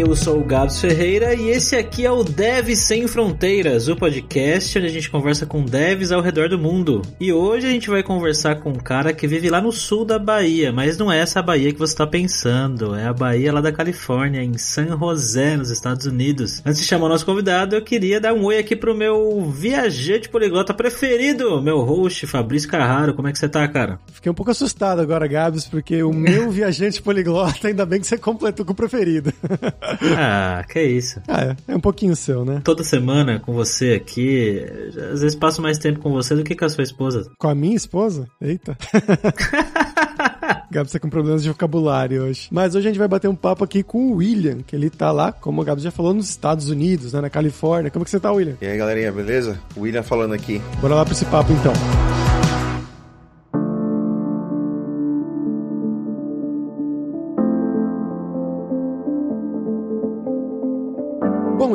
eu sou o Gabs Ferreira e esse aqui é o Dev Sem Fronteiras, o podcast onde a gente conversa com devs ao redor do mundo. E hoje a gente vai conversar com um cara que vive lá no sul da Bahia, mas não é essa Bahia que você está pensando, é a Bahia lá da Califórnia, em San José, nos Estados Unidos. Antes de chamar o nosso convidado, eu queria dar um oi aqui pro meu viajante poliglota preferido, meu host Fabrício Carraro. Como é que você tá, cara? Fiquei um pouco assustado agora, Gabs, porque o meu viajante poliglota, ainda bem que você completou com o preferido. ah, que isso. Ah, é, é um pouquinho seu, né? Toda semana com você aqui, às vezes passo mais tempo com você do que com a sua esposa. Com a minha esposa? Eita. Gabs tá com problemas de vocabulário hoje. Mas hoje a gente vai bater um papo aqui com o William, que ele tá lá, como o Gabs já falou, nos Estados Unidos, né, na Califórnia. Como que você tá, William? E aí, galerinha, beleza? O William falando aqui. Bora lá pra esse papo, então.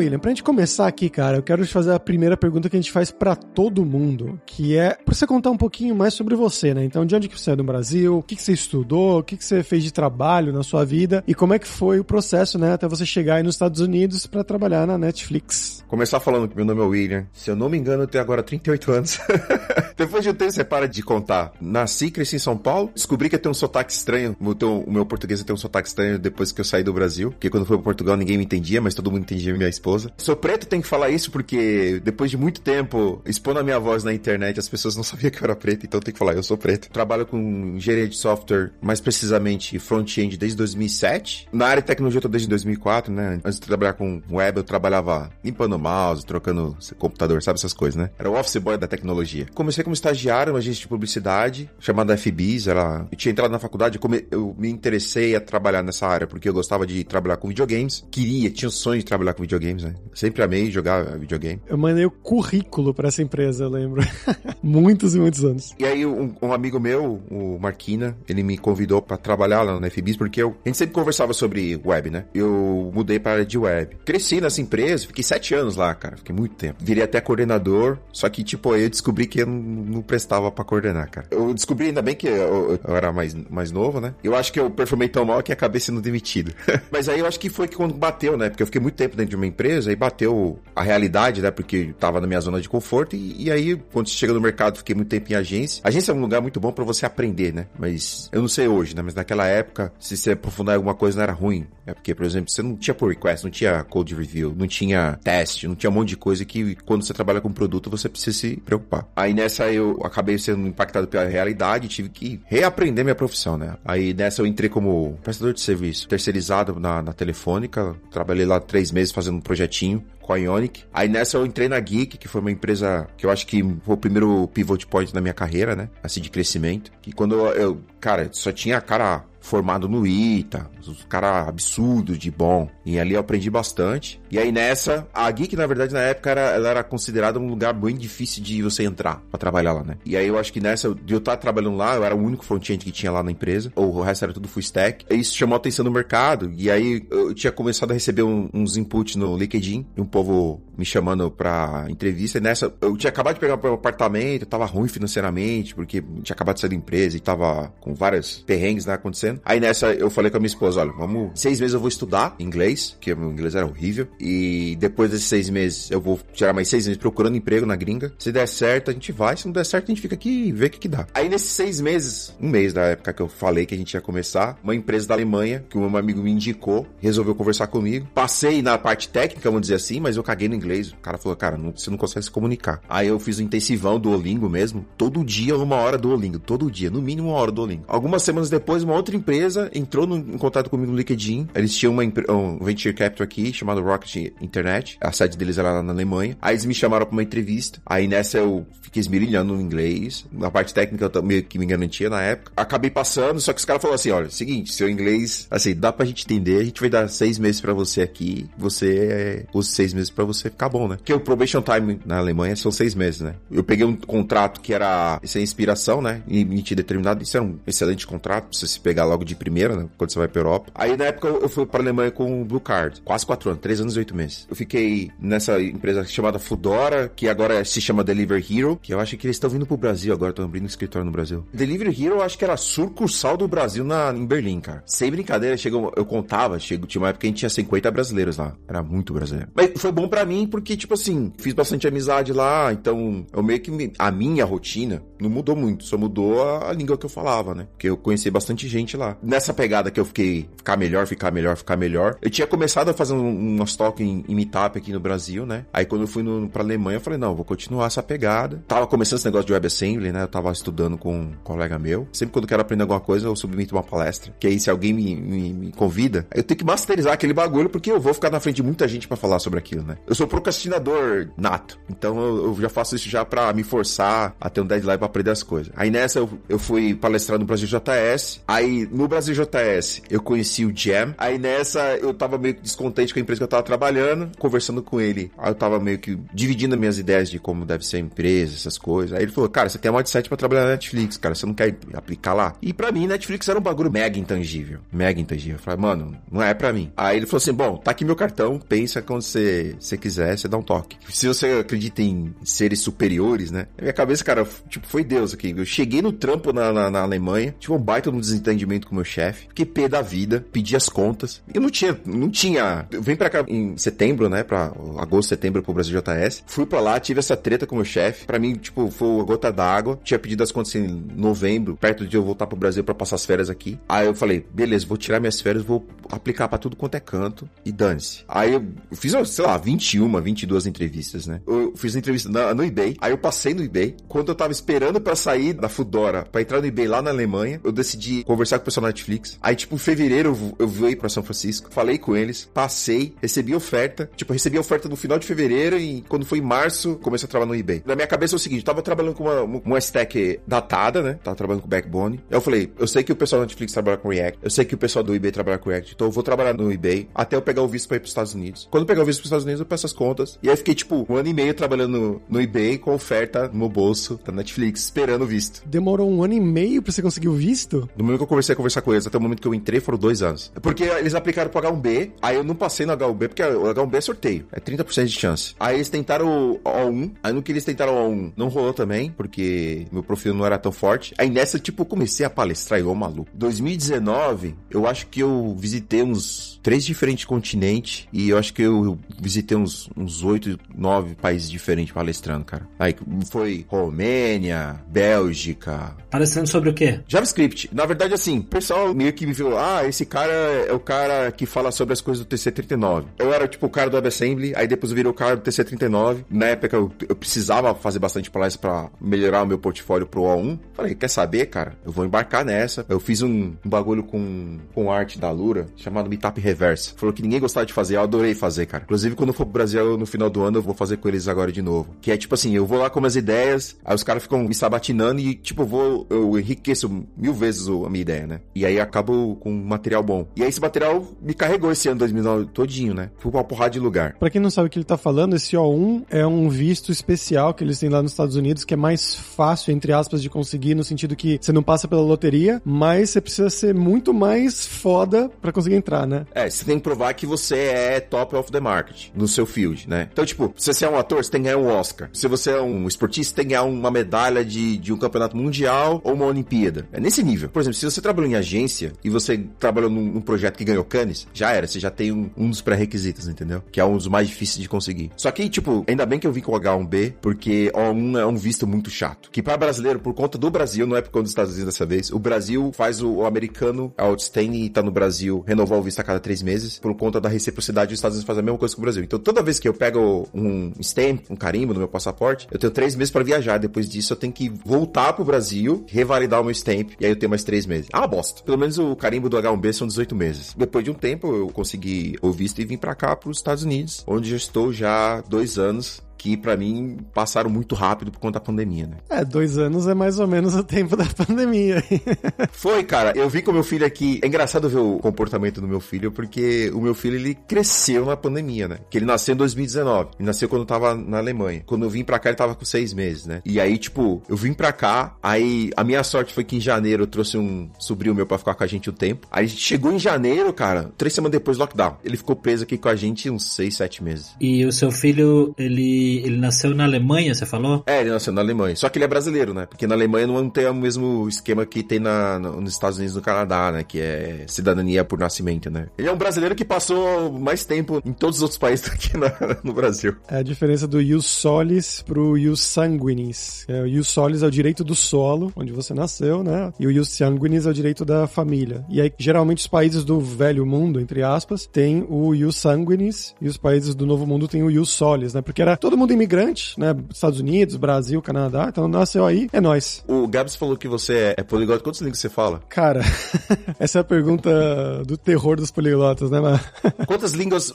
William, pra gente começar aqui, cara, eu quero te fazer a primeira pergunta que a gente faz para todo mundo, que é pra você contar um pouquinho mais sobre você, né? Então, de onde que você é do Brasil, o que, que você estudou, o que, que você fez de trabalho na sua vida e como é que foi o processo, né, até você chegar aí nos Estados Unidos para trabalhar na Netflix. Começar falando que meu nome é William. Se eu não me engano, eu tenho agora 38 anos. Depois de um tempo, você para de contar. Nasci, cresci em São Paulo, descobri que eu tenho um sotaque estranho. O, o meu português tem um sotaque estranho depois que eu saí do Brasil, porque quando fui para Portugal ninguém me entendia, mas todo mundo entendia minha esposa. Sou preto, tenho que falar isso porque depois de muito tempo expondo a minha voz na internet, as pessoas não sabiam que eu era preto, então tenho que falar, eu sou preto. Trabalho com engenharia de software, mais precisamente front-end desde 2007. Na área de tecnologia eu tô desde 2004, né? Antes de trabalhar com web, eu trabalhava limpando mouse, trocando computador, sabe essas coisas, né? Era o office boy da tecnologia. Comecei como estagiário numa agência de publicidade chamada FBIS, ela... eu tinha entrado na faculdade, eu me interessei a trabalhar nessa área porque eu gostava de trabalhar com videogames, queria, tinha o sonho de trabalhar com videogames, né? Sempre amei jogar videogame. Eu mandei o currículo para essa empresa, eu lembro. muitos e muitos anos. E aí, um, um, amigo meu, o Marquina, ele me convidou para trabalhar lá na FBIS, porque eu, a gente sempre conversava sobre web, né? Eu mudei para área de web. Cresci nessa empresa, fiquei sete anos lá, cara. Fiquei muito tempo. Virei até coordenador, só que, tipo, eu descobri que eu não, não prestava para coordenar, cara. Eu descobri, ainda bem que eu, eu, era mais, mais novo, né? Eu acho que eu performei tão mal que acabei sendo demitido. Mas aí eu acho que foi que quando bateu, né? Porque eu fiquei muito tempo dentro de uma empresa e bateu a realidade, né? Porque tava na minha zona de conforto. E, e, aí, quando chega no mercado, fiquei muito tempo em agência. Agência é um lugar muito bom para você aprender, né? Mas eu não sei hoje, né? Mas naquela época, se você aprofundar em alguma coisa, não era ruim. É porque, por exemplo, você não tinha pull request, não tinha code review, não tinha teste, não tinha um monte de coisa que quando você trabalha com produto, você precisa se preocupar. Aí nessa eu acabei sendo impactado pela realidade, tive que reaprender minha profissão, né? Aí nessa eu entrei como prestador de serviço terceirizado na, na Telefônica, trabalhei lá três meses fazendo um projetinho com a Ionic. Aí nessa eu entrei na Geek, que foi uma empresa que eu acho que foi o primeiro pivot point na minha carreira, né? Assim, de crescimento. Que quando eu cara, só tinha cara formado no ITA, os cara absurdo de bom. E ali eu aprendi bastante. E aí nessa, a Geek, na verdade, na época, era, ela era considerada um lugar bem difícil de você entrar para trabalhar lá, né? E aí eu acho que nessa, de eu estar trabalhando lá, eu era o único front-end que tinha lá na empresa. Ou o resto era tudo full stack. E isso chamou a atenção do mercado. E aí eu tinha começado a receber um, uns inputs no LinkedIn, e um povo me chamando pra entrevista. E nessa, eu tinha acabado de pegar um apartamento, tava ruim financeiramente, porque tinha acabado de sair da empresa e tava com várias perrengues né, acontecendo. Aí nessa eu falei com a minha esposa, olha, vamos, seis meses eu vou estudar inglês, porque meu inglês era horrível, e depois desses seis meses eu vou tirar mais seis meses procurando emprego na gringa. Se der certo, a gente vai, se não der certo, a gente fica aqui e vê o que que dá. Aí nesses seis meses, um mês da época que eu falei que a gente ia começar, uma empresa da Alemanha, que um amigo me indicou, resolveu conversar comigo. Passei na parte técnica, vamos dizer assim, mas eu caguei no inglês. O cara falou, cara, não, você não consegue se comunicar. Aí eu fiz um intensivão do Olingo mesmo, todo dia uma hora do Olingo, todo dia, no mínimo uma hora do Olingo. Algumas semanas depois, uma outra empresa entrou no, em contato comigo no LinkedIn. Eles tinham uma, um venture capital aqui chamado Rocket Internet. A sede deles era lá na Alemanha. Aí eles me chamaram para uma entrevista. Aí nessa eu fiquei esmirilhando no inglês. Na parte técnica eu meio que me garantia na época. Acabei passando, só que os caras falaram assim: olha, seguinte, seu inglês, assim, dá pra gente entender. A gente vai dar seis meses para você aqui. Você é os seis meses para você ficar bom, né? Porque o probation time na Alemanha são seis meses, né? Eu peguei um contrato que era sem inspiração, né? Limite determinado. Isso era um excelente contrato pra você se pegar logo de primeira, né? Quando você vai pra Europa. Aí na época eu fui pra Alemanha com o Blue Card. Quase quatro anos, três anos e oito meses. Eu fiquei nessa empresa chamada Fudora, que agora se chama Deliver Hero, que eu acho que eles estão vindo pro Brasil agora, estão abrindo um escritório no Brasil. Deliver Hero eu acho que era sucursal do Brasil na, em Berlim, cara. Sem brincadeira, chegou, eu contava, chegou, tinha uma época que a gente tinha 50 brasileiros lá. Era muito brasileiro. Mas foi bom para mim porque, tipo assim, fiz bastante amizade lá, então eu meio que me, a minha rotina não mudou muito, só mudou a, língua que eu falava, né? Porque eu conheci bastante gente lá. Nessa pegada que eu fiquei ficar melhor, ficar melhor, ficar melhor, eu tinha começado a fazer um, umas toques em, em meetup aqui no Brasil, né? Aí quando eu fui no, pra Alemanha, eu falei, não, vou continuar essa pegada. Tava começando esse negócio de WebAssembly, né? Eu tava estudando com um colega meu. Sempre quando eu quero aprender alguma coisa, eu submeto uma palestra. Que aí, se alguém me, me, me convida, eu tenho que masterizar aquele bagulho, porque eu vou ficar na frente de muita gente para falar sobre aquilo, né? Eu sou procrastinador nato. Então eu, eu já faço isso já para me forçar a ter um deadline pra aprender as coisas. Aí nessa eu, eu fui palestrar no Brasil JS. Aí no Brasil JS eu conheci o Jam. Aí nessa eu tava meio descontente com a empresa que eu tava trabalhando, conversando com ele. Aí eu tava meio que dividindo as minhas ideias de como deve ser a empresa, essas coisas. Aí ele falou: Cara, você tem a mindset pra trabalhar na Netflix, cara. Você não quer aplicar lá? E para mim, Netflix era um bagulho mega intangível. Mega intangível. Eu falei, mano, não é para mim. Aí ele falou assim: Bom, tá aqui meu cartão. Pensa quando você quiser, você dá um toque. Se você acredita em seres superiores, né? Na minha cabeça, cara, tipo, foi Deus aqui. Eu cheguei no trampo na, na, na Alemanha, tive um baita no desentendimento com meu chefe, fiquei pé da vida, pedi as contas. Eu não tinha, não tinha. Eu vim pra cá em setembro, né? Pra agosto, setembro pro Brasil JS. Fui pra lá, tive essa treta com meu chefe. Pra mim, tipo, foi a gota d'água. Tinha pedido as contas em novembro, perto de eu voltar pro Brasil para passar as férias aqui. Aí eu falei, beleza, vou tirar minhas férias, vou aplicar para tudo quanto é canto e dane-se. Aí eu fiz, sei lá, 21, 22 entrevistas, né? Eu fiz entrevista na, no eBay, aí eu passei no eBay. Quando eu tava esperando para sair da Fudora, para entrar no eBay lá na Alemanha, eu decidi conversar com o pessoal da Netflix. Aí, tipo, em fevereiro eu, eu veio para São Francisco, falei com eles, passei, recebi oferta. Tipo, recebi a oferta no final de fevereiro e quando foi em março, comecei a trabalhar no eBay. Na minha cabeça é o seguinte, eu tava trabalhando com uma, uma stack datada, né? Tava trabalhando com Backbone. Eu falei, eu sei que o pessoal da Netflix trabalha com React, eu sei que o pessoal do eBay trabalha com React, então eu vou trabalhar no eBay até eu pegar o visto pra ir pros Estados Unidos. Quando eu pegar o visto pros Estados Unidos, eu peço as contas. E aí fiquei, tipo, um ano e meio trabalhando no, eBay com oferta no meu bolso da Netflix, esperando o visto. Demorou um ano e meio pra você conseguir o visto? No momento que eu comecei a conversar com eles, até o momento que eu entrei, foram dois anos. Porque eles aplicaram pro H1B, aí eu não passei no H1B, porque o H1B é sorteio, é 30% de chance. Aí eles tentaram o O1, aí no que eles tentaram o O1, não rolou também, porque meu perfil não era tão forte. Aí nessa, tipo, eu comecei a palestrar igual maluco. 2019, eu acho que eu visitei uns três diferentes continentes e eu acho que eu visitei uns, uns oito, nove países diferentes palestrando, cara. Aí foi Romênia, Bélgica. Palestrando sobre o quê? JavaScript. Na verdade, assim, o pessoal meio que me viu, ah, esse cara é o cara que fala sobre as coisas do TC39. Eu era tipo o cara do WebAssembly, aí depois eu virei o cara do TC39. Na época eu, eu precisava fazer bastante palestra para melhorar o meu portfólio pro O1. Falei, quer saber, cara? Eu vou embarcar nessa. Eu fiz um, um bagulho com, com arte da Lura, chamado Meetup Reverse. Falou que ninguém gostava de fazer, eu adorei fazer, cara. Inclusive, quando eu for pro Brasil no final do ano, eu vou fazer com eles agora de novo. Que é tipo assim, eu vou lá com minhas ideias, aí os caras ficam me sabatinando e, tipo, eu vou, eu enriqueço mil vezes a minha ideia, né? E aí acabo com um material bom. E aí esse material me carregou esse ano 2009 todinho, né? Fui pra uma porrada de lugar. Pra quem não sabe o que ele tá falando, esse O1 é um visto especial que eles têm lá nos Estados Unidos, que é mais fácil, entre aspas, de conseguir, no sentido que você não passa pela loteria, mas você precisa ser muito mais foda pra conseguir entrar, né? É, você tem que provar que você é top of the market no seu field, né? Então, tipo, se você é um ator, você tem que ganhar um Oscar. Se você é um esportista, você tem que ganhar uma medalha de, de um campeonato mundial ou uma Olimpíada. É nesse nível. Por exemplo, se você trabalhou em agência e você trabalhou num, num projeto que ganhou Cannes, já era, você já tem um, um dos pré-requisitos, entendeu? Que é um dos mais difíceis de conseguir. Só que, tipo, ainda bem que eu vim com o H1B, porque O1 é um visto muito chato. Que para brasileiro, por conta do Brasil, não é por conta dos Estados Unidos dessa vez, o Brasil faz o, o americano outstanding e tá no Brasil renovar o visto a cada três meses, por conta da reciprocidade, os Estados Unidos fazem a mesma coisa que o Brasil. Então, toda vez que eu pego um stamp, um carimbo no meu passaporte, eu tenho três meses para viajar. Depois disso, eu tenho que voltar pro Brasil, revalidar o meu stamp, e aí eu tenho mais três meses. Ah, bosta. Pelo menos o carimbo do H1B são 18 meses. Depois de um tempo, eu consegui o visto e vim para cá, pros Estados Unidos, onde eu estou já dois anos que para mim passaram muito rápido por conta da pandemia, né? É, dois anos é mais ou menos o tempo da pandemia. Foi, cara. Eu vi com meu filho aqui. É engraçado ver o comportamento do meu filho, porque o meu filho ele cresceu na pandemia, né? Que ele nasceu em 2019. Ele nasceu quando eu tava na Alemanha. Quando eu vim pra cá, ele tava com seis meses, né? E aí, tipo, eu vim pra cá. Aí a minha sorte foi que em janeiro eu trouxe um sobrinho meu pra ficar com a gente o um tempo. Aí chegou em janeiro, cara, três semanas depois do lockdown. Ele ficou preso aqui com a gente uns seis, sete meses. E o seu filho, ele, ele nasceu na Alemanha, você falou? É, ele nasceu na Alemanha. Só que ele é brasileiro, né? Porque na Alemanha não tem o mesmo esquema que tem na, nos Estados Unidos e no Canadá, né? Que é cidadania por nascimento, né? Ele é um brasileiro que passou mais tempo em todos os outros países do que na, no Brasil. É a diferença do ius solis pro ius sanguinis. É, o ius solis é o direito do solo, onde você nasceu, né? E o ius sanguinis é o direito da família. E aí, geralmente, os países do velho mundo, entre aspas, tem o ius sanguinis e os países do novo mundo têm o ius solis, né? Porque era todo mundo imigrante, né? Estados Unidos, Brasil, Canadá. Então, nasceu aí, é nós. O Gabs falou que você é poliglota. Quantas línguas você fala? Cara, essa é a pergunta do terror dos poliglotas, né, mano? Quantas línguas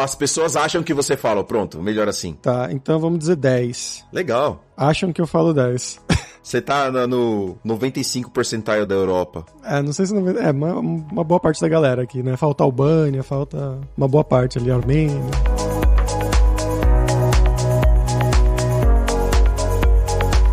as pessoas acham que você fala? Pronto, melhor assim. Tá, então vamos dizer 10. Legal. Acham que eu falo 10. Você tá no 95 percentil da Europa. É, não sei se... Não, é, uma, uma boa parte da galera aqui, né? Falta Albânia, falta uma boa parte ali, Armênia...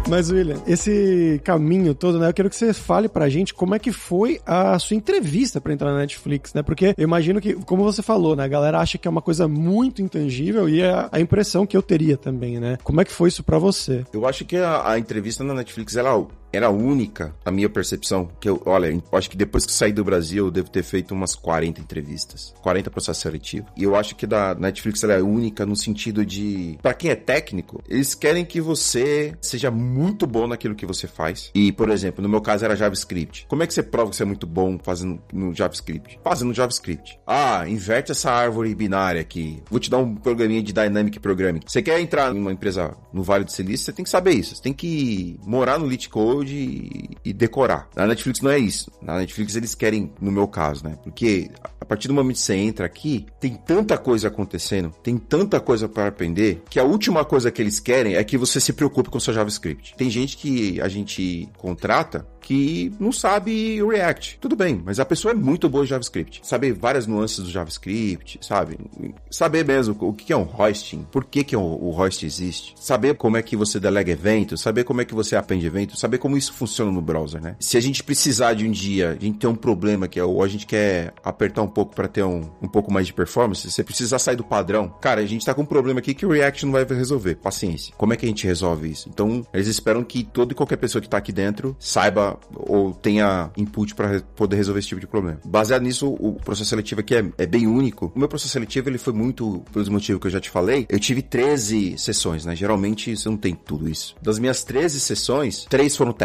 Mas, William, esse caminho todo, né? Eu quero que você fale pra gente como é que foi a sua entrevista para entrar na Netflix, né? Porque eu imagino que, como você falou, né? A galera acha que é uma coisa muito intangível e é a impressão que eu teria também, né? Como é que foi isso para você? Eu acho que a, a entrevista na Netflix, ela era única, a minha percepção. Que eu, olha, acho que depois que saí do Brasil, eu devo ter feito umas 40 entrevistas, 40 processos seletivos. E eu acho que da Netflix ela é única no sentido de, para quem é técnico, eles querem que você seja muito bom naquilo que você faz. E, por exemplo, no meu caso era JavaScript. Como é que você prova que você é muito bom fazendo no JavaScript? Fazendo JavaScript. Ah, inverte essa árvore binária aqui. Vou te dar um programinha de Dynamic Programming. Você quer entrar numa empresa no Vale do Silício, você tem que saber isso. Você tem que morar no Lit Code e, e decorar. Na Netflix não é isso. Na Netflix eles querem, no meu caso, né? Porque a partir do momento que você entra aqui, tem tanta coisa acontecendo, tem tanta coisa para aprender, que a última coisa que eles querem é que você se preocupe com seu JavaScript. Tem gente que a gente contrata que não sabe o React. Tudo bem, mas a pessoa é muito boa em JavaScript. Saber várias nuances do JavaScript, sabe? Saber mesmo o que é um hosting, por que, que o host existe. Saber como é que você delega eventos, saber como é que você aprende eventos, saber como isso funciona no browser, né? Se a gente precisar de um dia, a gente tem um problema que é, ou a gente quer apertar um pouco para ter um, um pouco mais de performance, você precisa sair do padrão. Cara, a gente tá com um problema aqui que o React não vai resolver. Paciência. Como é que a gente resolve isso? Então, eles esperam que toda e qualquer pessoa que tá aqui dentro saiba ou tenha input para poder resolver esse tipo de problema. Baseado nisso, o processo seletivo aqui é, é, bem único. O meu processo seletivo ele foi muito, pelos motivos que eu já te falei, eu tive 13 sessões, né? Geralmente você não tem tudo isso. Das minhas 13 sessões, três foram.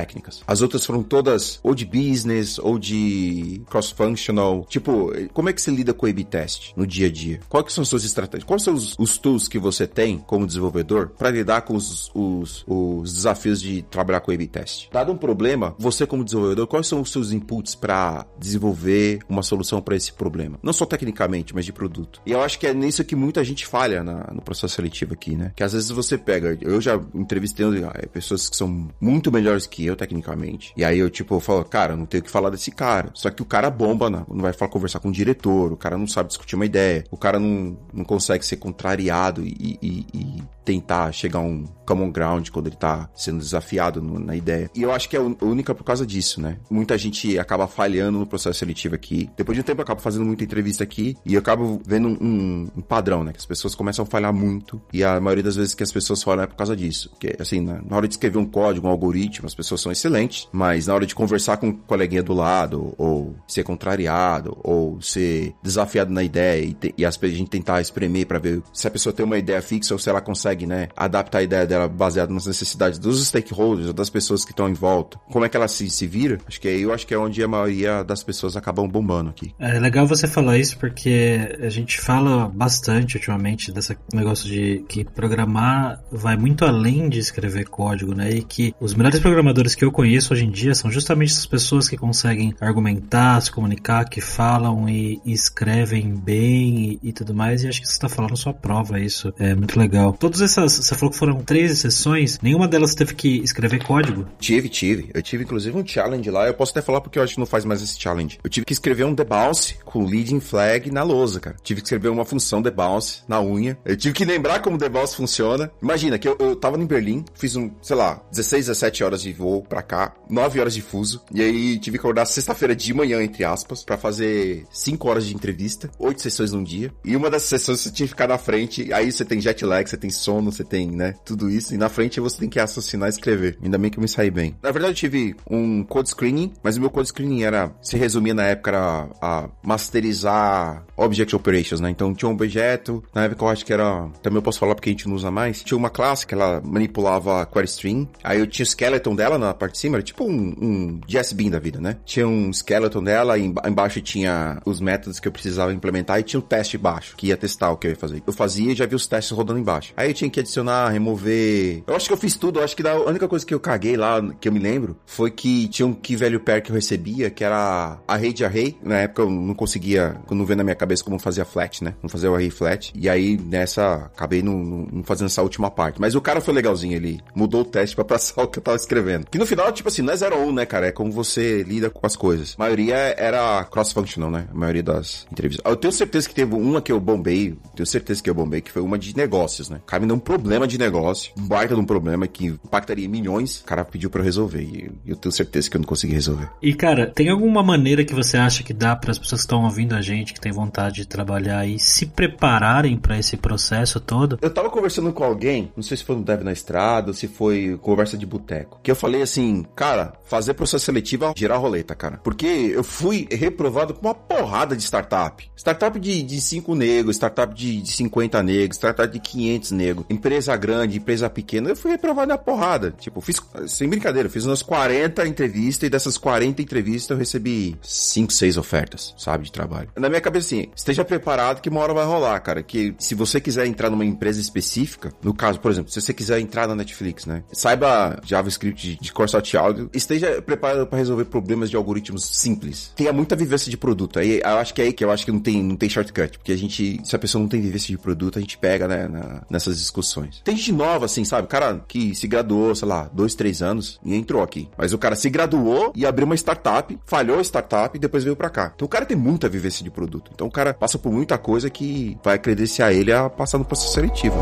As outras foram todas ou de business ou de cross-functional. Tipo, como é que você lida com o A-B test no dia a dia? Quais são as suas estratégias? Quais são os, os tools que você tem como desenvolvedor para lidar com os, os, os desafios de trabalhar com A-B test? Dado um problema, você como desenvolvedor, quais são os seus inputs para desenvolver uma solução para esse problema? Não só tecnicamente, mas de produto. E eu acho que é nisso que muita gente falha na, no processo seletivo aqui, né? Que às vezes você pega, eu já entrevistei ah, pessoas que são muito melhores que eu tecnicamente. E aí eu tipo, eu falo, cara, não tenho o que falar desse cara. Só que o cara bomba, não, vai falar, conversar com o diretor, o cara não sabe discutir uma ideia, o cara não, não consegue ser contrariado e, e, e tentar chegar a um common ground quando ele tá sendo desafiado no, na ideia. E eu acho que é única por causa disso, né? Muita gente acaba falhando no processo seletivo aqui. Depois de um tempo eu acabo fazendo muita entrevista aqui e eu acabo vendo um, um padrão, né? Que as pessoas começam a falhar muito e a maioria das vezes que as pessoas falham é por causa disso. Porque, assim, na, na hora de escrever um código, um algoritmo, as pessoas são excelentes, mas na hora de conversar com um coleguinha do lado, ou ser contrariado, ou ser desafiado na ideia e, te, e a gente tentar espremer para ver se a pessoa tem uma ideia fixa ou se ela consegue, né, adaptar a ideia dela baseada nas necessidades dos stakeholders, das pessoas que estão em volta. Como é que ela se, se vira? Acho que aí eu acho que é onde a maioria das pessoas acabam bombando aqui. É legal você falar isso porque a gente fala bastante ultimamente desse negócio de que programar vai muito além de escrever código, né? E que os melhores programadores que eu conheço hoje em dia são justamente essas pessoas que conseguem argumentar, se comunicar, que falam e, e escrevem bem e, e, tudo mais. E acho que você está falando sua prova, isso é muito legal. Todas essas, você falou que foram três sessões, nenhuma delas teve que escrever código? Tive, tive. Eu tive inclusive um challenge lá. Eu posso até falar porque eu acho que não faz mais esse challenge. Eu tive que escrever um debounce com leading flag na lousa, cara. Tive que escrever uma função debounce na unha. Eu tive que lembrar como debounce funciona. Imagina que eu, eu tava em Berlim, fiz um, sei lá, 16, 17 horas de voo pra cá, 9 horas de fuso. E aí tive que acordar sexta-feira de manhã, entre aspas, para fazer 5 horas de entrevista, 8 sessões num dia. E uma das sessões você tinha que ficar na frente. Aí você tem jet lag, você tem sono, você tem, né, tudo isso. E na frente você tem que assassinar e escrever. Ainda bem que eu me saí bem. Na verdade, eu tive um code screening, mas o meu code screening era, se resumia na época, era a masterizar Object Operations, né? Então tinha um objeto, na época eu acho que era, também eu posso falar porque a gente não usa mais, tinha uma classe que ela manipulava query string, aí eu tinha o skeleton dela na parte de cima, era tipo um, um JSBin da vida, né? Tinha um skeleton dela, e embaixo tinha os métodos que eu precisava implementar e tinha o um teste embaixo, que ia testar o que eu ia fazer. Eu fazia e já vi os testes rodando embaixo. Aí eu tinha que adicionar, remover. Eu acho que eu fiz tudo, eu acho que a única coisa que eu caguei lá, que eu me lembro, foi que tinha um key value pair que eu recebia, que era array de array. Na época eu não conseguia, não veio na minha cabeça como fazia flat, né? Não fazia o array flat. E aí nessa, acabei não, não fazendo essa última parte. Mas o cara foi legalzinho, ele mudou o teste para passar o que eu tava escrevendo. Que no final, tipo assim, não é 0 ou 1, né, cara? É como você lida com as coisas. A maioria era cross-functional, né? A maioria das entrevistas. Eu tenho certeza que teve uma que eu bombei, tenho certeza que eu bombei, que foi uma de negócios, né? O cara me deu um problema de negócio, um baita de um problema que impactaria milhões. O cara pediu para eu resolver e eu tenho certeza que eu não consegui resolver. E, cara, tem alguma maneira que você acha que dá para as pessoas que estão ouvindo a gente, que tem vontade de trabalhar e se prepararem para esse processo todo? Eu tava conversando com alguém, não sei se foi no Dev na Estrada ou se foi conversa de boteco, que eu falei assim, cara, fazer processo seletivo é girar roleta, cara. Porque eu fui reprovado com uma porrada de startup. Startup de, de 5 negros, startup de, de 50 negros, startup de 500 negros, empresa grande, empresa pequena. Eu fui reprovado na porrada. Tipo, fiz, sem brincadeira, fiz umas 40 entrevistas e dessas 40 entrevistas eu recebi 5, 6 ofertas, sabe, de trabalho. Na minha cabeça, assim, esteja preparado que uma hora vai rolar, cara. Que se você quiser entrar numa empresa específica, no caso, por exemplo, se você quiser entrar na Netflix, né? Saiba JavaScript de, de core áudio, esteja preparado para resolver problemas de algoritmos simples. Tenha muita vivência de produto. Aí eu acho que é aí que eu acho que não tem, não tem shortcut. Porque a gente, se a pessoa não tem vivência de produto, a gente pega, né, na, nessas discussões. Tem gente nova, assim, sabe? Cara que se graduou, sei lá, dois, três anos e entrou aqui. Mas o cara se graduou e abriu uma startup, falhou a startup e depois veio para cá. Então o cara tem muita vivência de produto. Então o cara passa por muita coisa que vai credenciar ele a passar no processo seletivo.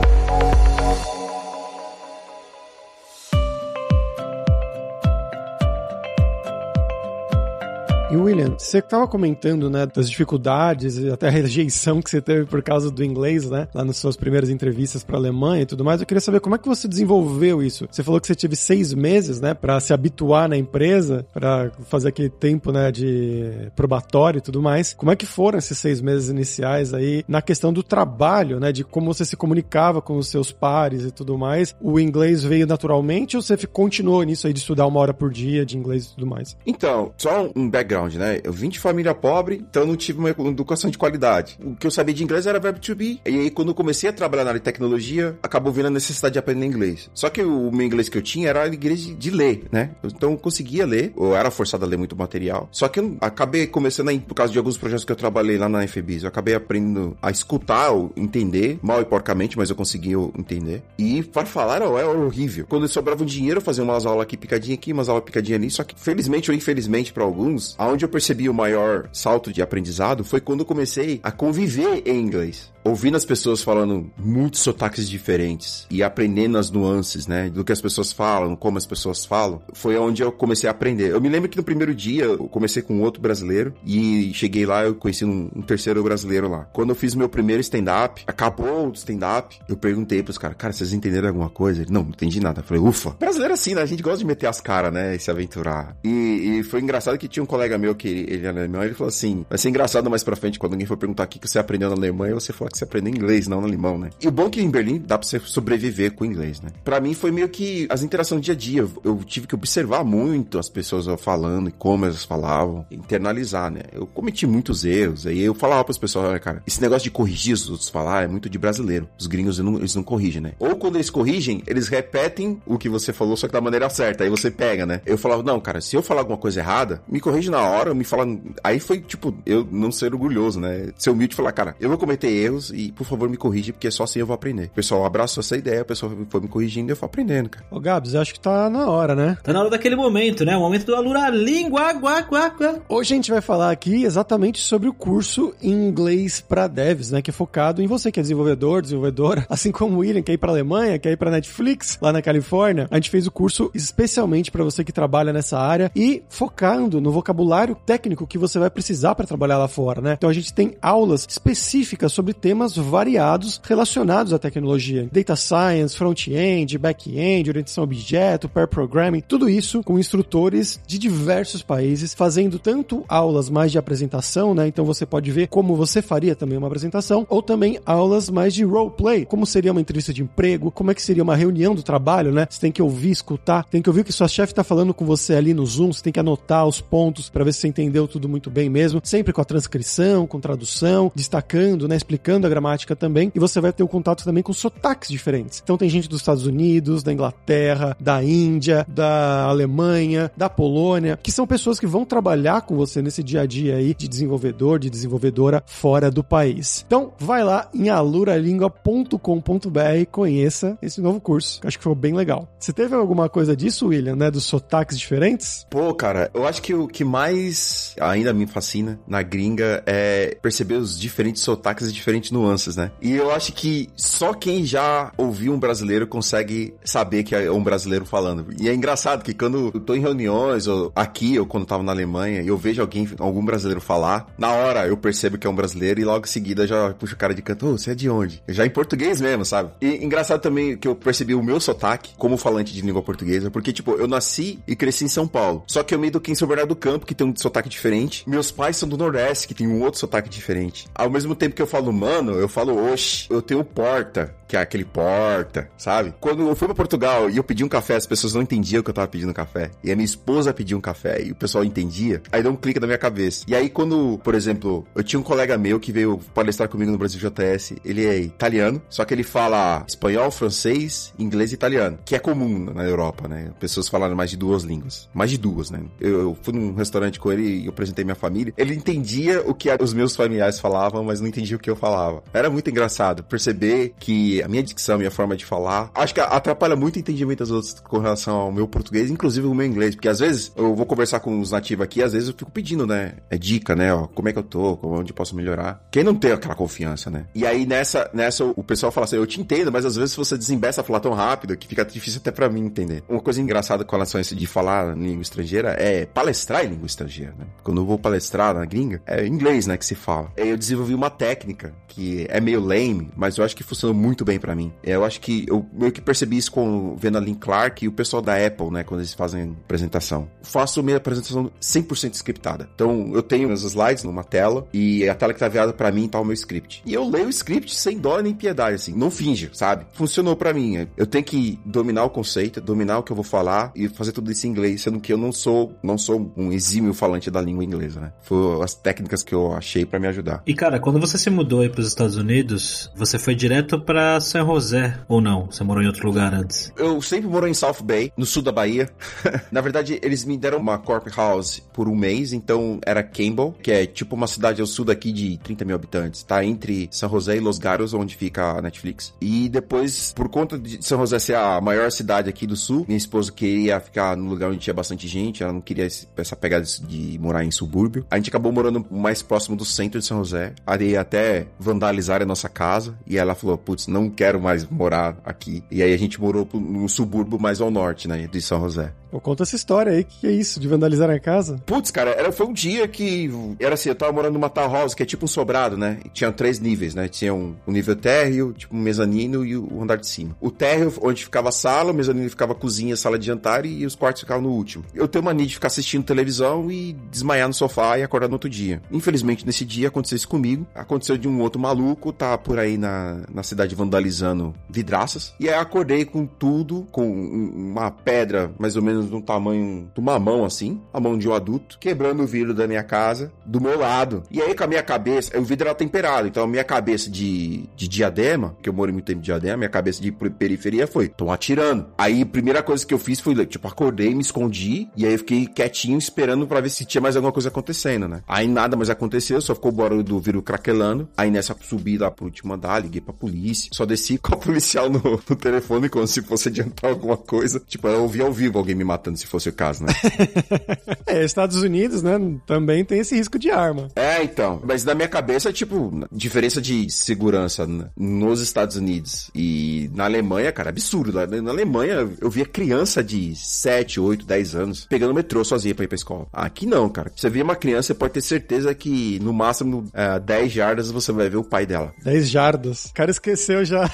William, você estava comentando, né, das dificuldades e até a rejeição que você teve por causa do inglês, né, lá nas suas primeiras entrevistas para a Alemanha e tudo mais. Eu queria saber como é que você desenvolveu isso. Você falou que você teve seis meses, né, para se habituar na empresa, para fazer aquele tempo, né, de probatório e tudo mais. Como é que foram esses seis meses iniciais aí na questão do trabalho, né, de como você se comunicava com os seus pares e tudo mais? O inglês veio naturalmente ou você continuou nisso aí de estudar uma hora por dia de inglês e tudo mais? Então, só um background background, né? Eu vim de família pobre, então não tive uma educação de qualidade. O que eu sabia de inglês era verbo to be. E aí, quando eu comecei a trabalhar na área de tecnologia, acabou vindo a necessidade de aprender inglês. Só que o meu inglês que eu tinha era inglês de, de ler, né? Então eu conseguia ler, eu era forçado a ler muito material. Só que eu acabei começando a, por causa de alguns projetos que eu trabalhei lá na FBIS, eu acabei aprendendo a escutar, entender, mal e porcamente, mas eu consegui entender. E para falar era, era horrível. Quando sobrava um dinheiro, eu fazia umas aulas aqui picadinha aqui, umas aulas picadinha ali. Só que, felizmente ou infelizmente para alguns, a onde eu percebi o maior salto de aprendizado foi quando comecei a conviver em inglês ouvindo as pessoas falando muitos sotaques diferentes e aprendendo as nuances, né, do que as pessoas falam, como as pessoas falam, foi onde eu comecei a aprender. Eu me lembro que no primeiro dia eu comecei com outro brasileiro e cheguei lá, eu conheci um, um terceiro brasileiro lá. Quando eu fiz meu primeiro stand-up, acabou o stand-up, eu perguntei pros caras, cara, vocês entenderam alguma coisa? Ele, não, não entendi nada. Eu falei, ufa. Brasileiro é assim, né? A gente gosta de meter as caras, né, e se aventurar. E, e foi engraçado que tinha um colega meu que ele, ele é alemão, ele falou assim: vai ser engraçado mais pra frente quando alguém for perguntar o que você aprendeu na Alemanha, você falar que você aprendeu inglês, não no alemão, né? E o bom é que em Berlim dá pra você sobreviver com inglês, né? Pra mim foi meio que as interações dia a dia. Eu tive que observar muito as pessoas falando e como elas falavam, internalizar, né? Eu cometi muitos erros. Aí eu falava pras pessoas, olha, cara, esse negócio de corrigir os outros falar é muito de brasileiro. Os gringos não, eles não corrigem, né? Ou quando eles corrigem, eles repetem o que você falou, só que da maneira certa. Aí você pega, né? Eu falava, não, cara, se eu falar alguma coisa errada, me corrige na hora, me fala. Aí foi tipo, eu não ser orgulhoso, né? Ser humilde e falar, cara, eu vou cometer erros e por favor me corrige, porque só assim eu vou aprender. O pessoal abraçou essa ideia, o pessoal foi me corrigindo e eu fui aprendendo, cara. Ô, Gabs, eu acho que tá na hora, né? Tá na hora daquele momento, né? O momento do alura língua, guá, guá, guá. Hoje a gente vai falar aqui exatamente sobre o curso em inglês para devs, né? Que é focado em você que é desenvolvedor, desenvolvedora, assim como o William, quer ir pra Alemanha, quer ir pra Netflix, lá na Califórnia. A gente fez o curso especialmente para você que trabalha nessa área e focando no vocabulário técnico que você vai precisar para trabalhar lá fora, né? Então a gente tem aulas específicas sobre temas variados relacionados à tecnologia. Data Science, Front-End, Back-End, Orientação a Objeto, Pair Programming, tudo isso com instrutores de diversos países, fazendo tanto aulas mais de apresentação, né? Então você pode ver como você faria também uma apresentação, ou também aulas mais de roleplay, como seria uma entrevista de emprego, como é que seria uma reunião do trabalho, né? Você tem que ouvir, escutar, tem que ouvir o que sua chefe está falando com você ali no Zoom, você tem que anotar os pontos para ver se entendeu tudo muito bem mesmo, sempre com a transcrição, com tradução, destacando, né? Explicando a gramática também, e você vai ter o contato também com sotaques diferentes. Então tem gente dos Estados Unidos, da Inglaterra, da Índia, da Alemanha, da Polônia, que são pessoas que vão trabalhar com você nesse dia a dia aí de desenvolvedor, de desenvolvedora fora do país. Então, vai lá em aluralingua.com.br e conheça esse novo curso. Acho que foi bem legal. Você teve alguma coisa disso, William, né? Dos sotaques diferentes? Pô, cara, eu acho que o que mais ainda me fascina na gringa é perceber os diferentes sotaques e diferentes nuances, né? E eu acho que só quem já ouviu um brasileiro consegue saber que é um brasileiro falando. E é engraçado que quando eu tô em reuniões, ou aqui, ou quando eu tava na Alemanha, e eu vejo alguém, algum brasileiro falar, na hora eu percebo que é um brasileiro e logo em seguida já puxo o cara de canto, oh, você é de onde? Já em português mesmo, sabe? E engraçado também que eu percebi o meu sotaque como falante de língua portuguesa, porque, tipo, eu nasci e cresci em São Paulo. Só que eu me eduquei em São Bernardo do Campo, que tem um diferente. Meus pais são do Nordeste, que tem um outro sotaque diferente. Ao mesmo tempo que eu falo mano, eu falo oxe. Eu tenho porta, que é aquele porta, sabe? Quando eu fui pra Portugal e eu pedi um café, as pessoas não entendiam que eu tava pedindo café. E a minha esposa pediu um café e o pessoal entendia. Aí deu um clique na minha cabeça. E aí quando, por exemplo, eu tinha um colega meu que veio palestrar comigo no Brasil JS, ele é italiano, só que ele fala espanhol, francês, inglês e italiano, que é comum na Europa, né? Pessoas falando mais de duas línguas. Mais de duas, né? Eu, eu fui num restaurante com ele e eu apresentei minha família. Ele entendia o que os meus familiares falavam, mas não entendia o que eu falava. Era muito engraçado perceber que a minha dicção, minha forma de falar, acho que atrapalha muito o entendimento das outras com relação ao meu português, inclusive o meu inglês, porque às vezes eu vou conversar com os nativos aqui, às vezes eu fico pedindo, né? É dica, né? Ó, como é que eu tô, onde posso melhorar. Quem não tem aquela confiança, né? E aí nessa, nessa o pessoal fala assim, eu te entendo, mas às vezes você desembeça a falar tão rápido que fica difícil até para mim entender. Uma coisa engraçada com relação a isso de falar em língua estrangeira é palestrar em língua estrangeira, né? Quando eu vou palestrar na gringa, é inglês, né, que se fala. Eu desenvolvi uma técnica que é meio lame, mas eu acho que funcionou muito bem para mim. Eu acho que eu meio que percebi isso com vendo a Lynn Clark e o pessoal da Apple, né, quando eles fazem apresentação. Faço minha apresentação 100% scriptada. Então, eu tenho meus slides numa tela e a tela que tá virada para mim tá o meu script. E eu leio o script sem dó nem piedade, assim. Não finge, sabe? Funcionou para mim. Eu tenho que dominar o conceito, dominar o que eu vou falar e fazer tudo isso em inglês, sendo que eu não sou, não sou um exímio falante da língua inglesa, né? Foi as técnicas que eu achei para me ajudar. E cara, quando você se mudou aí pros Estados Unidos, você foi direto para San José ou não? Você morou em outro lugar antes? Eu sempre morei em South Bay, no sul da Bahia. Na verdade, eles me deram uma corp house por um mês, então era Campbell, que é tipo uma cidade ao sul daqui de 30 mil habitantes, tá? Entre São José e Los Garos, onde fica a Netflix. E depois, por conta de São José ser a maior cidade aqui do sul, minha esposa queria ficar no lugar onde tinha bastante gente, ela não queria essa pegada de morar em subúrbio. A gente acabou morando mais próximo do centro de São José. Ali até vandalizar a nossa casa. E ela falou: Putz, não quero mais morar aqui. E aí a gente morou no subúrbio mais ao norte, né? De São José. Conta essa história aí, que é isso, de vandalizar a casa? Putz, cara, era, foi um dia que era assim, eu tava morando numa townhouse, que é tipo um sobrado, né? E tinha três níveis, né? Tinha um, um nível térreo, tipo um mezanino e o andar de cima. O térreo, onde ficava a sala, o mezanino ficava a cozinha, sala de jantar e, e os quartos ficavam no último. Eu tenho mania de ficar assistindo televisão e desmaiar no sofá e acordar no outro dia. Infelizmente, nesse dia aconteceu isso comigo. Aconteceu de um outro maluco, tá por aí na, na cidade vandalizando vidraças. E aí acordei com tudo, com uma pedra mais ou menos do tamanho de uma mão assim, a mão de um adulto, quebrando o vidro da minha casa, do meu lado. E aí com a minha cabeça, o vidro era temperado, então a minha cabeça de, de diadema, que eu moro muito tempo de diadema, minha cabeça de periferia foi, tô atirando. Aí a primeira coisa que eu fiz foi, tipo, acordei, me escondi, e aí eu fiquei quietinho esperando para ver se tinha mais alguma coisa acontecendo, né? Aí nada mais aconteceu, só ficou o barulho do vidro craquelando. Aí nessa subida pro último andar, liguei pra polícia, só desci com o policial no, no telefone como se fosse adiantar alguma coisa. Tipo, eu ouvi ao vivo alguém me matando, se fosse o caso, né? é, Estados Unidos, né, também tem esse risco de arma. É, então. Mas na minha cabeça, tipo, diferença de segurança nos Estados Unidos e na Alemanha, cara, absurdo. Na Alemanha, eu via criança de 7, 8, 10 anos pegando metrô sozinha pra ir pra escola. Aqui não, cara. Você vê uma criança, você pode ter certeza que no máximo é, 10 jardas você vai ver o pai dela. 10 jardas. O cara esqueceu já.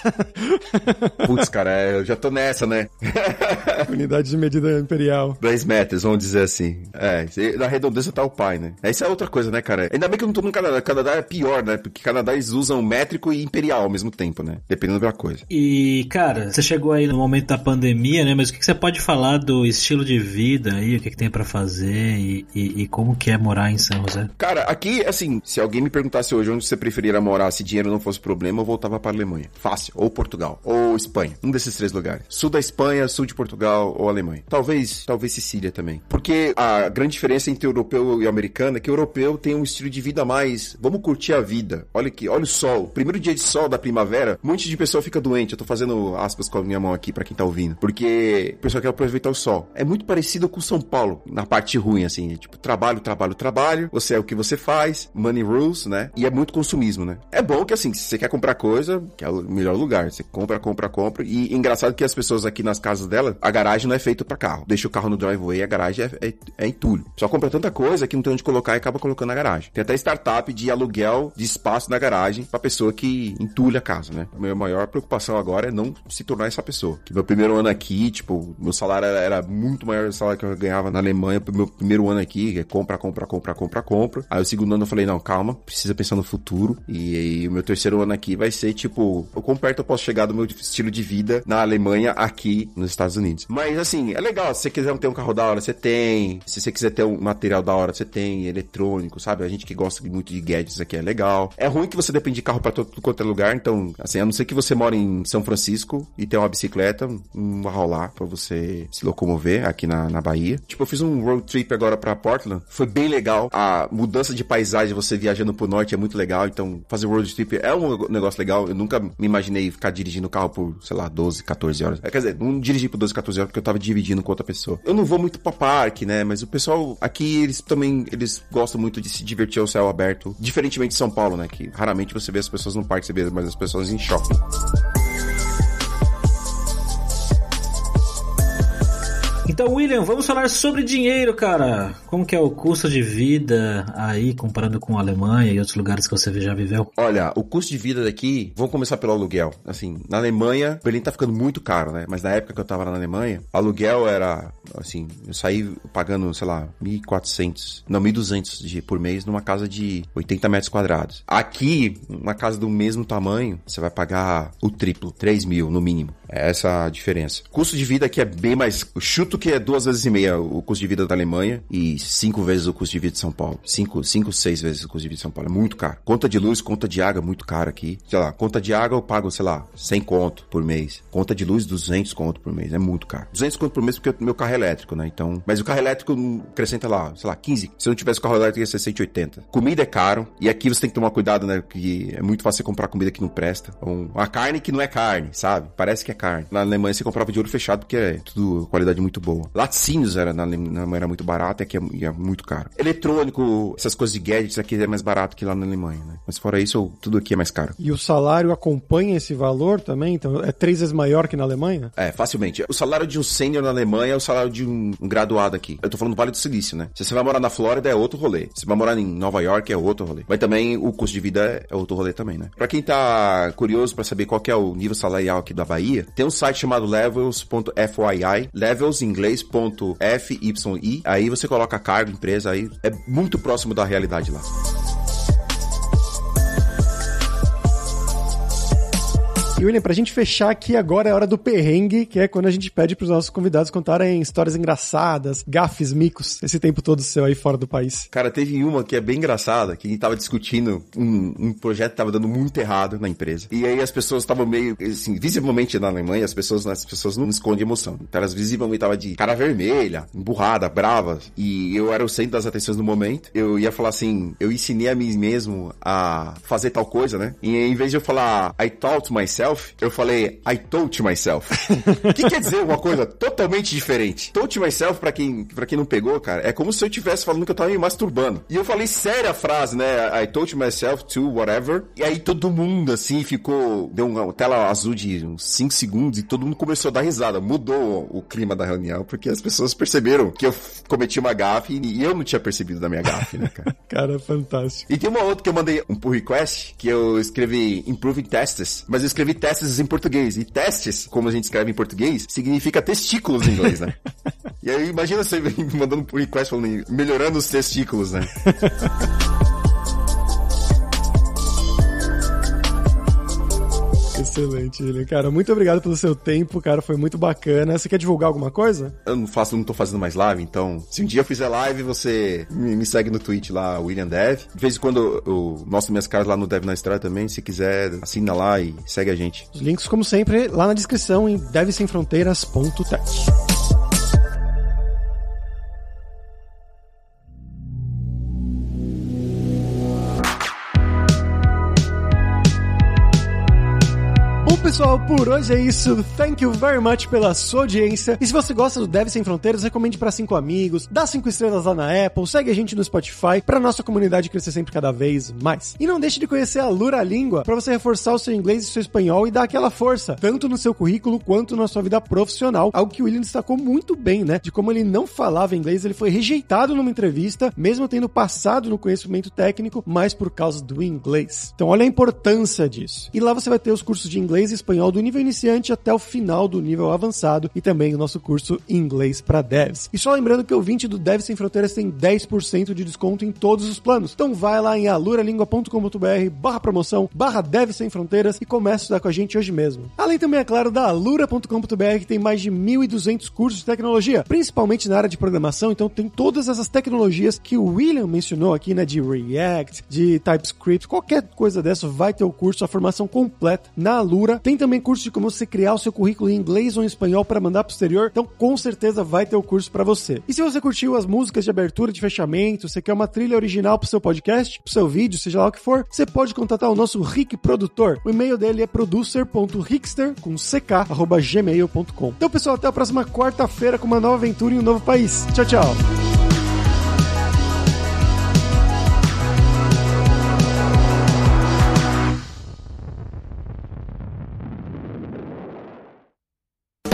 Putz, cara, eu já tô nessa, né? Unidade de medida imperial. 10 metros, vamos dizer assim. É, na redondeza tá o pai, né? Essa é outra coisa, né, cara? Ainda bem que eu não tô no Canadá. Canadá é pior, né? Porque Canadá eles usam métrico e imperial ao mesmo tempo, né? Dependendo da coisa. E, cara, você chegou aí no momento da pandemia, né? Mas o que você pode falar do estilo de vida aí? O que, que tem para fazer e, e, e, como que é morar em São José? Cara, aqui, assim, se alguém me perguntasse hoje onde você preferia morar, se dinheiro não fosse problema, eu voltava pra Alemanha. Fácil. Ou Portugal. Ou Espanha. Um desses três lugares. Sul da Espanha, sul de Portugal ou Alemanha. Talvez, talvez Sicília também. Porque a grande diferença entre europeu e americano é que o europeu tem um estilo de vida mais. Vamos curtir a vida. Olha aqui, olha o sol. Primeiro dia de sol da primavera, um monte de pessoa fica doente. Eu tô fazendo aspas com a minha mão aqui para quem tá ouvindo. Porque o pessoal quer aproveitar o sol. É muito parecido com São Paulo, na parte ruim, assim. É tipo, trabalho, trabalho, trabalho. Você é o que você faz, money rules, né? E é muito consumismo, né? É bom que, assim, se você quer comprar coisa, que é o melhor lugar. Você compra, compra, compra. E engraçado que as pessoas aqui nas casas dela, a garagem não é feita para carro. Deixa o carro no driveway, a garagem é, é, é entulho. Só compra tanta coisa que não tem onde colocar e acaba colocando na garagem. Tem até startup de aluguel de espaço na garagem pra pessoa que entulha a casa, né? A minha maior preocupação agora é não se tornar essa pessoa. Que meu primeiro ano aqui, tipo, meu salário era muito maior do salário que eu ganhava na Alemanha. Meu primeiro ano aqui, é compra, compra, compra, compra, compra. Aí o segundo ano eu falei, não, calma, precisa pensar no futuro. E aí o meu terceiro ano aqui vai ser, tipo, o quão perto eu posso chegar do meu estilo de vida na Alemanha aqui nos Estados Unidos. Mas assim, é legal. Se você quiser ter um carro da hora, você tem. Se você quiser ter um material da hora, você tem. Eletrônico, sabe? A gente que gosta muito de gadgets aqui é legal. É ruim que você depende de carro pra todo quanto é lugar. Então, assim, a não ser que você mora em São Francisco e tem uma bicicleta, não vai rolar pra você se locomover aqui na, na Bahia. Tipo, eu fiz um road trip agora pra Portland. Foi bem legal. A mudança de paisagem, você viajando pro norte é muito legal. Então, fazer road trip é um negócio legal. Eu nunca me imaginei ficar dirigindo o carro por, sei lá, 12, 14 horas. Quer dizer, não dirigi por 12, 14 horas porque eu tava dividindo com outra pessoa. Eu não vou muito pra parque, né? Mas o pessoal aqui, eles também, eles gostam muito de se divertir ao céu aberto. Diferentemente de São Paulo, né? Que raramente você vê as pessoas no parque, você vê mais as pessoas em shopping. Então, William, vamos falar sobre dinheiro, cara. Como que é o custo de vida aí, comparando com a Alemanha e outros lugares que você já viveu? Olha, o custo de vida daqui, vamos começar pelo aluguel. Assim, na Alemanha, Berlim tá ficando muito caro, né? Mas na época que eu tava na Alemanha, aluguel era, assim, eu saí pagando, sei lá, 1.400, não, 1.200 por mês numa casa de 80 metros quadrados. Aqui, uma casa do mesmo tamanho, você vai pagar o triplo, 3 mil no mínimo. É essa a diferença. Custo de vida aqui é bem mais. O chuto que é duas vezes e meia o custo de vida da Alemanha e cinco vezes o custo de vida de São Paulo. Cinco, cinco, seis vezes o custo de vida de São Paulo. É muito caro. Conta de luz, conta de água, muito caro aqui. Sei lá, conta de água eu pago, sei lá, 100 conto por mês. Conta de luz, 200 conto por mês. É muito caro. 200 conto por mês porque meu carro é elétrico, né? Então. Mas o carro elétrico acrescenta lá, sei lá, 15. Se eu não tivesse carro elétrico ia ser 180. Comida é caro. E aqui você tem que tomar cuidado, né? Que é muito fácil você comprar comida que não presta. Uma carne que não é carne, sabe? Parece que é carne. Na Alemanha você comprava de olho fechado porque é tudo qualidade muito boa. Laticínios era na Alemanha era muito barato, aqui é, é muito caro. Eletrônico, essas coisas de gadgets aqui é mais barato que lá na Alemanha, né? Mas fora isso, tudo aqui é mais caro. E o salário acompanha esse valor também? Então é três vezes maior que na Alemanha? É, facilmente. O salário de um sênior na Alemanha é o salário de um, um, graduado aqui. Eu tô falando do Vale do Silício, né? Se você vai morar na Flórida, é outro rolê. Se você vai morar em Nova York, é outro rolê. Mas também o custo de vida é outro rolê também, né? Pra quem tá curioso para saber qual é o nível salarial aqui da Bahia, tem um site chamado levels.fyi, levels em inglês, ponto FYI. Aí você coloca cargo, empresa, aí é muito próximo da realidade lá. E William, pra gente fechar aqui agora é hora do perrengue, que é quando a gente pede pros nossos convidados contarem histórias engraçadas, gafes, micos, esse tempo todo seu aí fora do país. Cara, teve uma que é bem engraçada, que a gente tava discutindo um, um projeto que tava dando muito errado na empresa. E aí as pessoas estavam meio, assim, visivelmente na Alemanha, as pessoas, as pessoas não escondem emoção. Então elas visivelmente estavam de cara vermelha, emburrada, brava. E eu era o centro das atenções no momento. Eu ia falar assim, eu ensinei a mim mesmo a fazer tal coisa, né? E em vez de eu falar I taught myself, myself, eu falei I told myself. O que quer dizer uma coisa totalmente diferente? Told myself, pra quem, pra quem não pegou, cara, é como se eu estivesse falando que eu tava me masturbando. E eu falei séria a frase, né? I told myself to whatever. E aí todo mundo, assim, ficou. Deu uma tela azul de uns 5 segundos e todo mundo começou a dar risada. Mudou o clima da reunião, porque as pessoas perceberam que eu cometi uma gafe e eu não tinha percebido da minha gafe, né, cara? cara, fantástico. E tem uma outra que eu mandei um pull request, que eu escrevi Improving Tests, mas eu escrevi testes em português. E testes, como a gente escreve em português, significa testículos em inglês, né? e aí imagina você mandando por request falando melhorando os testículos, né? Excelente, William. Cara, muito obrigado pelo seu tempo, cara. Foi muito bacana. Você quer divulgar alguma coisa? Eu não faço, não tô fazendo mais live, então. Se um dia eu fizer live, você me, me segue no Twitch lá, William Dev. De vez em quando eu mostro minhas caras lá no Dev na Estrada também. Se quiser, assina lá e segue a gente. Os links, como sempre, lá na descrição em devsemfronteiras.tech. It's pessoal, por hoje é isso. Thank you very much pela sua audiência. E se você gosta do Deve Sem Fronteiras, recomende para cinco amigos, dá cinco estrelas lá na Apple, segue a gente no Spotify para nossa comunidade crescer sempre cada vez mais. E não deixe de conhecer a Lura Língua para você reforçar o seu inglês e seu espanhol e dar aquela força, tanto no seu currículo quanto na sua vida profissional. Algo que o William destacou muito bem, né? De como ele não falava inglês, ele foi rejeitado numa entrevista, mesmo tendo passado no conhecimento técnico, mas por causa do inglês. Então, olha a importância disso. E lá você vai ter os cursos de inglês espanhol do nível iniciante até o final do nível avançado e também o nosso curso inglês para devs. E só lembrando que o 20 do Devs Sem Fronteiras tem 10% de desconto em todos os planos. Então vai lá em aluralingua.com.br barra promoção, barra Devs Sem Fronteiras e comece a estudar com a gente hoje mesmo. Além também, é claro, da alura.com.br que tem mais de 1.200 cursos de tecnologia, principalmente na área de programação, então tem todas essas tecnologias que o William mencionou aqui, né, de React, de TypeScript, qualquer coisa dessa vai ter o curso, a formação completa na Alura tem também curso de como você criar o seu currículo em inglês ou em espanhol para mandar pro exterior. Então, com certeza vai ter o curso para você. E se você curtiu as músicas de abertura, de fechamento, você quer uma trilha original pro seu podcast, pro seu vídeo, seja lá o que for, você pode contatar o nosso Rick Produtor. O e-mail dele é producer.rickster com ck@gmail.com. Então, pessoal, até a próxima quarta-feira com uma nova aventura em um novo país. Tchau, tchau.